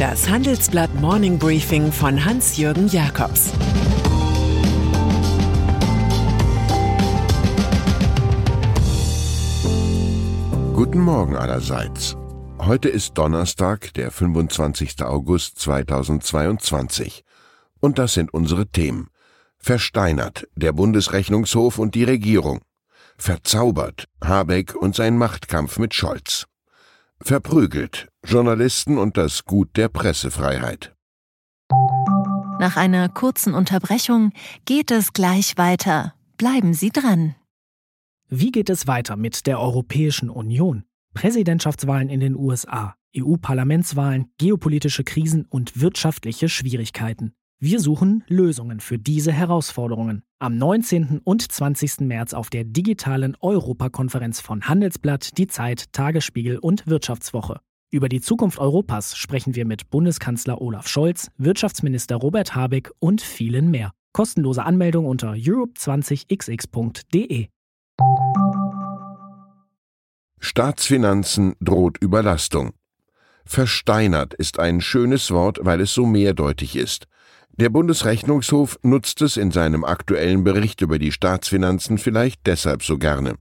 Das Handelsblatt Morning Briefing von Hans-Jürgen Jakobs Guten Morgen allerseits. Heute ist Donnerstag, der 25. August 2022. Und das sind unsere Themen. Versteinert der Bundesrechnungshof und die Regierung. Verzaubert Habeck und sein Machtkampf mit Scholz. Verprügelt Journalisten und das Gut der Pressefreiheit. Nach einer kurzen Unterbrechung geht es gleich weiter. Bleiben Sie dran. Wie geht es weiter mit der Europäischen Union? Präsidentschaftswahlen in den USA, EU-Parlamentswahlen, geopolitische Krisen und wirtschaftliche Schwierigkeiten. Wir suchen Lösungen für diese Herausforderungen. Am 19. und 20. März auf der digitalen Europakonferenz von Handelsblatt, Die Zeit, Tagesspiegel und Wirtschaftswoche. Über die Zukunft Europas sprechen wir mit Bundeskanzler Olaf Scholz, Wirtschaftsminister Robert Habeck und vielen mehr. Kostenlose Anmeldung unter europe20xx.de. Staatsfinanzen droht Überlastung. Versteinert ist ein schönes Wort, weil es so mehrdeutig ist. Der Bundesrechnungshof nutzt es in seinem aktuellen Bericht über die Staatsfinanzen vielleicht deshalb so gerne.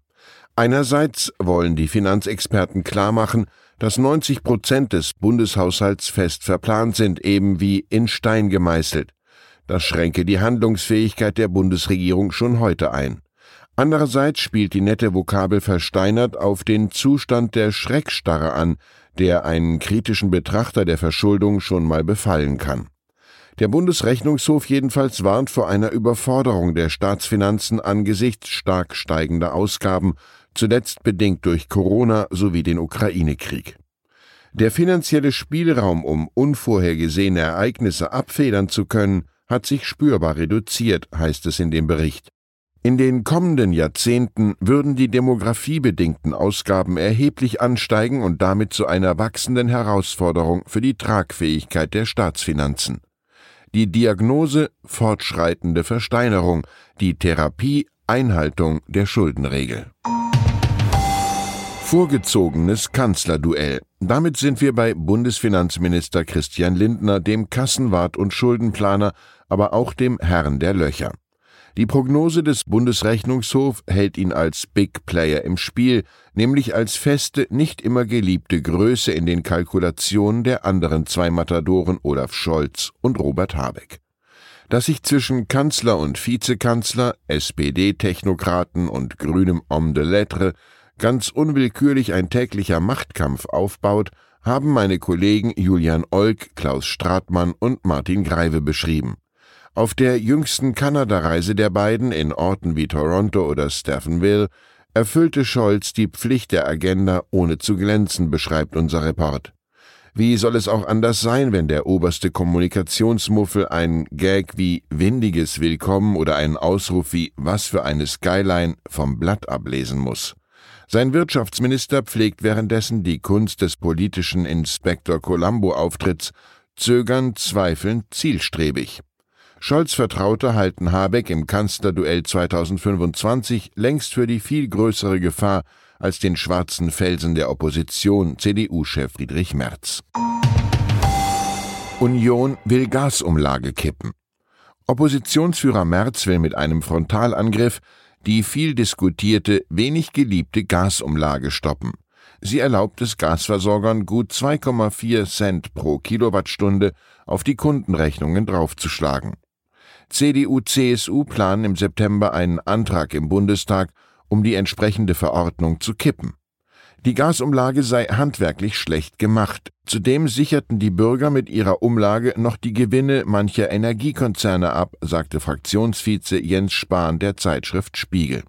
Einerseits wollen die Finanzexperten klarmachen, dass 90 Prozent des Bundeshaushalts fest verplant sind, eben wie in Stein gemeißelt. Das schränke die Handlungsfähigkeit der Bundesregierung schon heute ein. Andererseits spielt die nette Vokabel versteinert auf den Zustand der Schreckstarre an, der einen kritischen Betrachter der Verschuldung schon mal befallen kann. Der Bundesrechnungshof jedenfalls warnt vor einer Überforderung der Staatsfinanzen angesichts stark steigender Ausgaben, zuletzt bedingt durch Corona sowie den Ukraine-Krieg. Der finanzielle Spielraum, um unvorhergesehene Ereignisse abfedern zu können, hat sich spürbar reduziert, heißt es in dem Bericht. In den kommenden Jahrzehnten würden die demografiebedingten Ausgaben erheblich ansteigen und damit zu einer wachsenden Herausforderung für die Tragfähigkeit der Staatsfinanzen die Diagnose fortschreitende Versteinerung, die Therapie Einhaltung der Schuldenregel. Vorgezogenes Kanzlerduell. Damit sind wir bei Bundesfinanzminister Christian Lindner, dem Kassenwart und Schuldenplaner, aber auch dem Herrn der Löcher. Die Prognose des Bundesrechnungshofs hält ihn als Big Player im Spiel, nämlich als feste, nicht immer geliebte Größe in den Kalkulationen der anderen zwei Matadoren Olaf Scholz und Robert Habeck. Dass sich zwischen Kanzler und Vizekanzler, SPD-Technokraten und grünem Homme de Lettres ganz unwillkürlich ein täglicher Machtkampf aufbaut, haben meine Kollegen Julian Olk, Klaus Stratmann und Martin Greive beschrieben. Auf der jüngsten Kanada-Reise der beiden in Orten wie Toronto oder Stephenville erfüllte Scholz die Pflicht der Agenda ohne zu glänzen, beschreibt unser Report. Wie soll es auch anders sein, wenn der oberste Kommunikationsmuffel ein Gag wie windiges Willkommen oder einen Ausruf wie was für eine Skyline vom Blatt ablesen muss? Sein Wirtschaftsminister pflegt währenddessen die Kunst des politischen Inspektor Columbo Auftritts, zögern, zweifeln, zielstrebig. Scholz Vertraute halten Habeck im Kanzlerduell 2025 längst für die viel größere Gefahr als den schwarzen Felsen der Opposition, CDU-Chef Friedrich Merz. Union will Gasumlage kippen. Oppositionsführer Merz will mit einem Frontalangriff die viel diskutierte, wenig geliebte Gasumlage stoppen. Sie erlaubt es Gasversorgern gut 2,4 Cent pro Kilowattstunde auf die Kundenrechnungen draufzuschlagen. CDU, CSU planen im September einen Antrag im Bundestag, um die entsprechende Verordnung zu kippen. Die Gasumlage sei handwerklich schlecht gemacht. Zudem sicherten die Bürger mit ihrer Umlage noch die Gewinne mancher Energiekonzerne ab, sagte Fraktionsvize Jens Spahn der Zeitschrift Spiegel.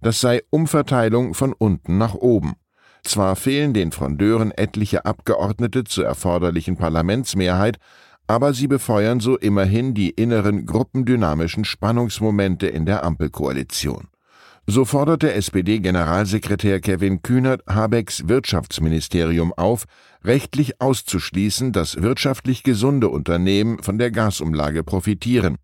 Das sei Umverteilung von unten nach oben. Zwar fehlen den Frondeuren etliche Abgeordnete zur erforderlichen Parlamentsmehrheit, aber sie befeuern so immerhin die inneren gruppendynamischen Spannungsmomente in der Ampelkoalition. So forderte SPD-Generalsekretär Kevin Kühnert Habecks Wirtschaftsministerium auf, rechtlich auszuschließen, dass wirtschaftlich gesunde Unternehmen von der Gasumlage profitieren.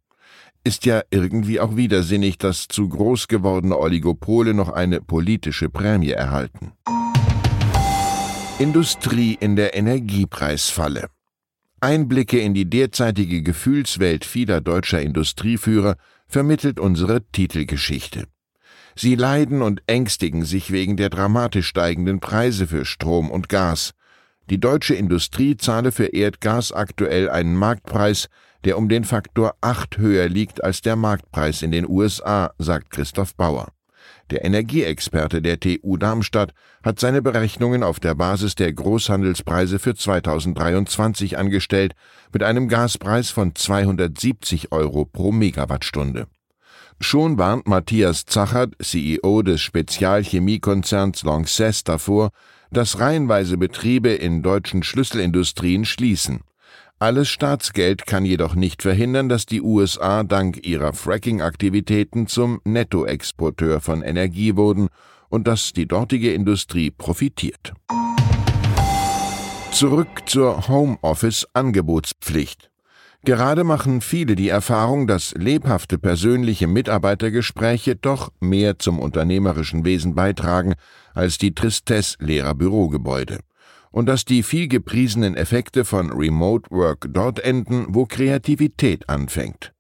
Ist ja irgendwie auch widersinnig, dass zu groß gewordene Oligopole noch eine politische Prämie erhalten. Industrie in der Energiepreisfalle. Einblicke in die derzeitige Gefühlswelt vieler deutscher Industrieführer vermittelt unsere Titelgeschichte. Sie leiden und ängstigen sich wegen der dramatisch steigenden Preise für Strom und Gas. Die deutsche Industrie zahle für Erdgas aktuell einen Marktpreis, der um den Faktor 8 höher liegt als der Marktpreis in den USA, sagt Christoph Bauer. Der Energieexperte der TU Darmstadt hat seine Berechnungen auf der Basis der Großhandelspreise für 2023 angestellt, mit einem Gaspreis von 270 Euro pro Megawattstunde. Schon warnt Matthias Zachert, CEO des Spezialchemiekonzerns Lanxess, davor, dass reihenweise Betriebe in deutschen Schlüsselindustrien schließen. Alles Staatsgeld kann jedoch nicht verhindern, dass die USA dank ihrer Fracking-Aktivitäten zum Nettoexporteur von Energie wurden und dass die dortige Industrie profitiert. Zurück zur Homeoffice-Angebotspflicht. Gerade machen viele die Erfahrung, dass lebhafte persönliche Mitarbeitergespräche doch mehr zum unternehmerischen Wesen beitragen als die Tristesse leerer Bürogebäude. Und dass die viel gepriesenen Effekte von Remote Work dort enden, wo Kreativität anfängt.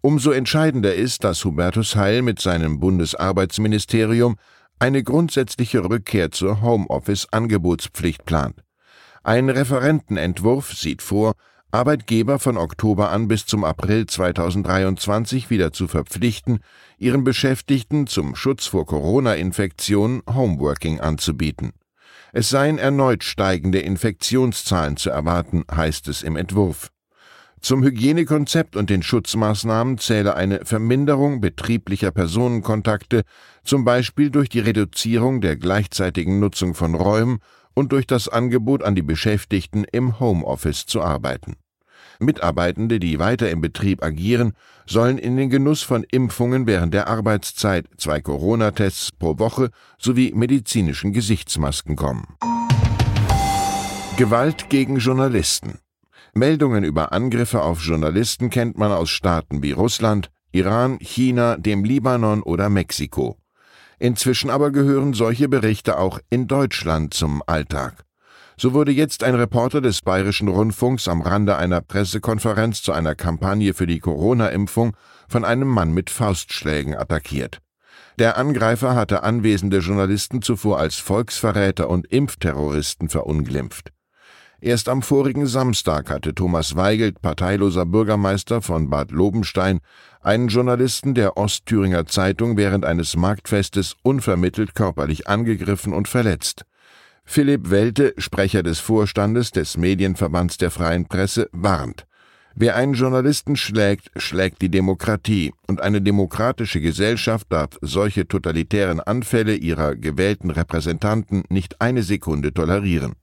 Umso entscheidender ist, dass Hubertus Heil mit seinem Bundesarbeitsministerium eine grundsätzliche Rückkehr zur Homeoffice-Angebotspflicht plant. Ein Referentenentwurf sieht vor, Arbeitgeber von Oktober an bis zum April 2023 wieder zu verpflichten, ihren Beschäftigten zum Schutz vor Corona-Infektionen Homeworking anzubieten. Es seien erneut steigende Infektionszahlen zu erwarten, heißt es im Entwurf. Zum Hygienekonzept und den Schutzmaßnahmen zähle eine Verminderung betrieblicher Personenkontakte, zum Beispiel durch die Reduzierung der gleichzeitigen Nutzung von Räumen und durch das Angebot an die Beschäftigten im Homeoffice zu arbeiten. Mitarbeitende, die weiter im Betrieb agieren, sollen in den Genuss von Impfungen während der Arbeitszeit, zwei Corona-Tests pro Woche sowie medizinischen Gesichtsmasken kommen. Gewalt gegen Journalisten. Meldungen über Angriffe auf Journalisten kennt man aus Staaten wie Russland, Iran, China, dem Libanon oder Mexiko. Inzwischen aber gehören solche Berichte auch in Deutschland zum Alltag. So wurde jetzt ein Reporter des Bayerischen Rundfunks am Rande einer Pressekonferenz zu einer Kampagne für die Corona-Impfung von einem Mann mit Faustschlägen attackiert. Der Angreifer hatte anwesende Journalisten zuvor als Volksverräter und Impfterroristen verunglimpft. Erst am vorigen Samstag hatte Thomas Weigelt, parteiloser Bürgermeister von Bad Lobenstein, einen Journalisten der Ostthüringer Zeitung während eines Marktfestes unvermittelt körperlich angegriffen und verletzt. Philipp Welte, Sprecher des Vorstandes des Medienverbands der freien Presse, warnt. Wer einen Journalisten schlägt, schlägt die Demokratie, und eine demokratische Gesellschaft darf solche totalitären Anfälle ihrer gewählten Repräsentanten nicht eine Sekunde tolerieren.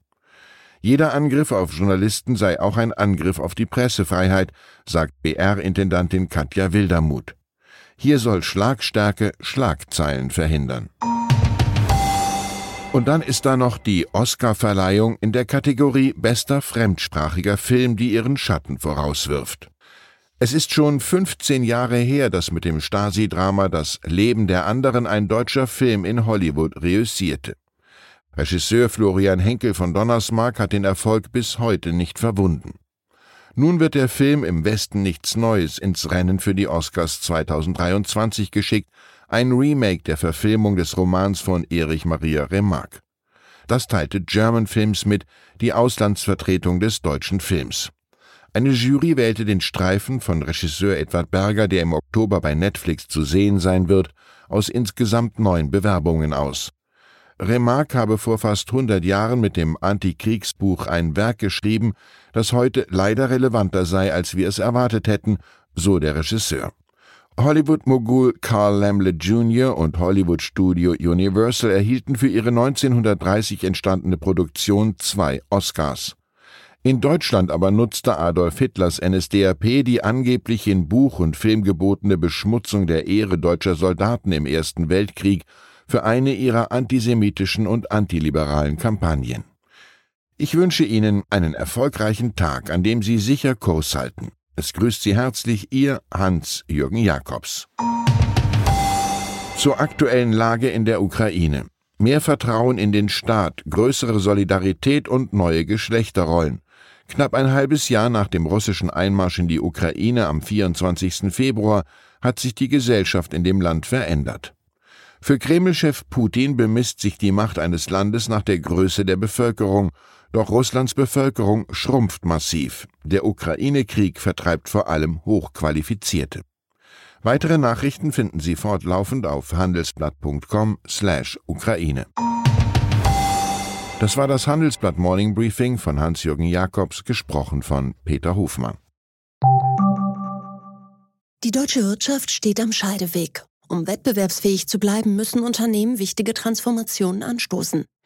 Jeder Angriff auf Journalisten sei auch ein Angriff auf die Pressefreiheit, sagt BR-Intendantin Katja Wildermuth. Hier soll Schlagstärke Schlagzeilen verhindern. Und dann ist da noch die Oscar-Verleihung in der Kategorie Bester fremdsprachiger Film, die ihren Schatten vorauswirft. Es ist schon 15 Jahre her, dass mit dem Stasi-Drama Das Leben der anderen ein deutscher Film in Hollywood reüssierte. Regisseur Florian Henkel von Donnersmarck hat den Erfolg bis heute nicht verwunden. Nun wird der Film im Westen nichts Neues ins Rennen für die Oscars 2023 geschickt, ein Remake der Verfilmung des Romans von Erich Maria Remarque. Das teilte German Films mit, die Auslandsvertretung des deutschen Films. Eine Jury wählte den Streifen von Regisseur Edward Berger, der im Oktober bei Netflix zu sehen sein wird, aus insgesamt neun Bewerbungen aus. Remarque habe vor fast 100 Jahren mit dem Antikriegsbuch ein Werk geschrieben, das heute leider relevanter sei, als wir es erwartet hätten, so der Regisseur. Hollywood-Mogul Carl Lamlet Jr. und Hollywood-Studio Universal erhielten für ihre 1930 entstandene Produktion zwei Oscars. In Deutschland aber nutzte Adolf Hitlers NSDAP die angeblich in Buch und Film gebotene Beschmutzung der Ehre deutscher Soldaten im Ersten Weltkrieg für eine ihrer antisemitischen und antiliberalen Kampagnen. Ich wünsche Ihnen einen erfolgreichen Tag, an dem Sie sicher Kurs halten. Es grüßt Sie herzlich Ihr Hans-Jürgen Jakobs. Zur aktuellen Lage in der Ukraine. Mehr Vertrauen in den Staat, größere Solidarität und neue Geschlechterrollen. Knapp ein halbes Jahr nach dem russischen Einmarsch in die Ukraine am 24. Februar hat sich die Gesellschaft in dem Land verändert. Für Kreml-Chef Putin bemisst sich die Macht eines Landes nach der Größe der Bevölkerung, doch Russlands Bevölkerung schrumpft massiv. Der Ukraine-Krieg vertreibt vor allem Hochqualifizierte. Weitere Nachrichten finden Sie fortlaufend auf handelsblatt.com/Ukraine. Das war das Handelsblatt Morning Briefing von Hans-Jürgen Jakobs, gesprochen von Peter Hofmann. Die deutsche Wirtschaft steht am Scheideweg. Um wettbewerbsfähig zu bleiben, müssen Unternehmen wichtige Transformationen anstoßen.